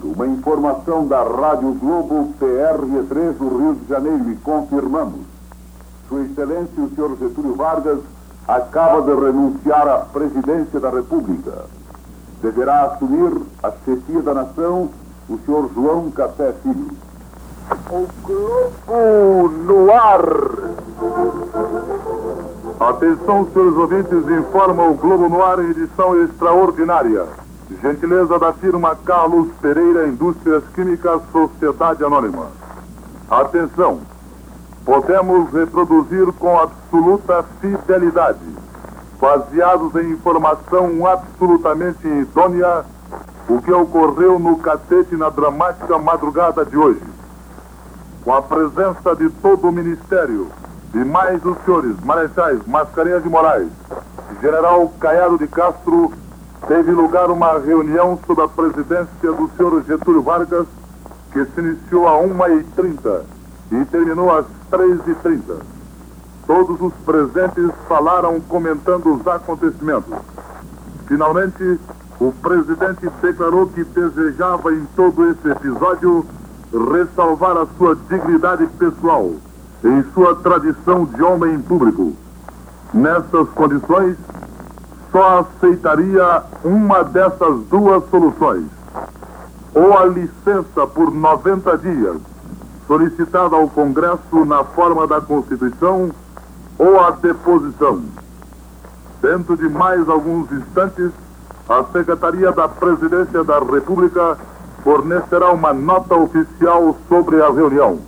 momento, uma informação da Rádio Globo PR3 do Rio de Janeiro e confirmamos. Sua Excelência, o senhor Getúlio Vargas, acaba de renunciar à presidência da República. Deverá assumir a chefia da nação o senhor João Café Filho. O Globo no ar. Atenção, senhores ouvintes, informa o Globo no ar em edição extraordinária. Gentileza da firma Carlos Pereira Indústrias Químicas Sociedade Anônima. Atenção! Podemos reproduzir com absoluta fidelidade, baseados em informação absolutamente idônea, o que ocorreu no catete na dramática madrugada de hoje. Com a presença de todo o Ministério e mais os senhores Marechais Mascarenhas de Moraes, General Caiado de Castro, teve lugar uma reunião sob a presidência do senhor Getúlio Vargas, que se iniciou a 1h30 e terminou às 3h30. Todos os presentes falaram comentando os acontecimentos. Finalmente, o presidente declarou que desejava em todo esse episódio ressalvar a sua dignidade pessoal em sua tradição de homem público. Nessas condições, só aceitaria uma dessas duas soluções. Ou a licença por 90 dias, solicitada ao Congresso na forma da Constituição, ou a deposição. Dentro de mais alguns instantes, a Secretaria da Presidência da República fornecerá uma nota oficial sobre a reunião.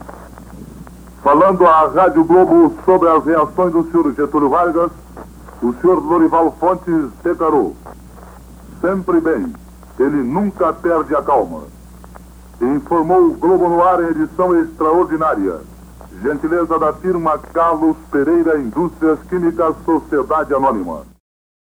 Falando à Rádio Globo sobre as reações do senhor Getúlio Vargas, o senhor Lorival Fontes declarou: sempre bem, ele nunca perde a calma. Informou o Globo no ar em edição extraordinária. Gentileza da firma Carlos Pereira Indústrias Químicas Sociedade Anônima.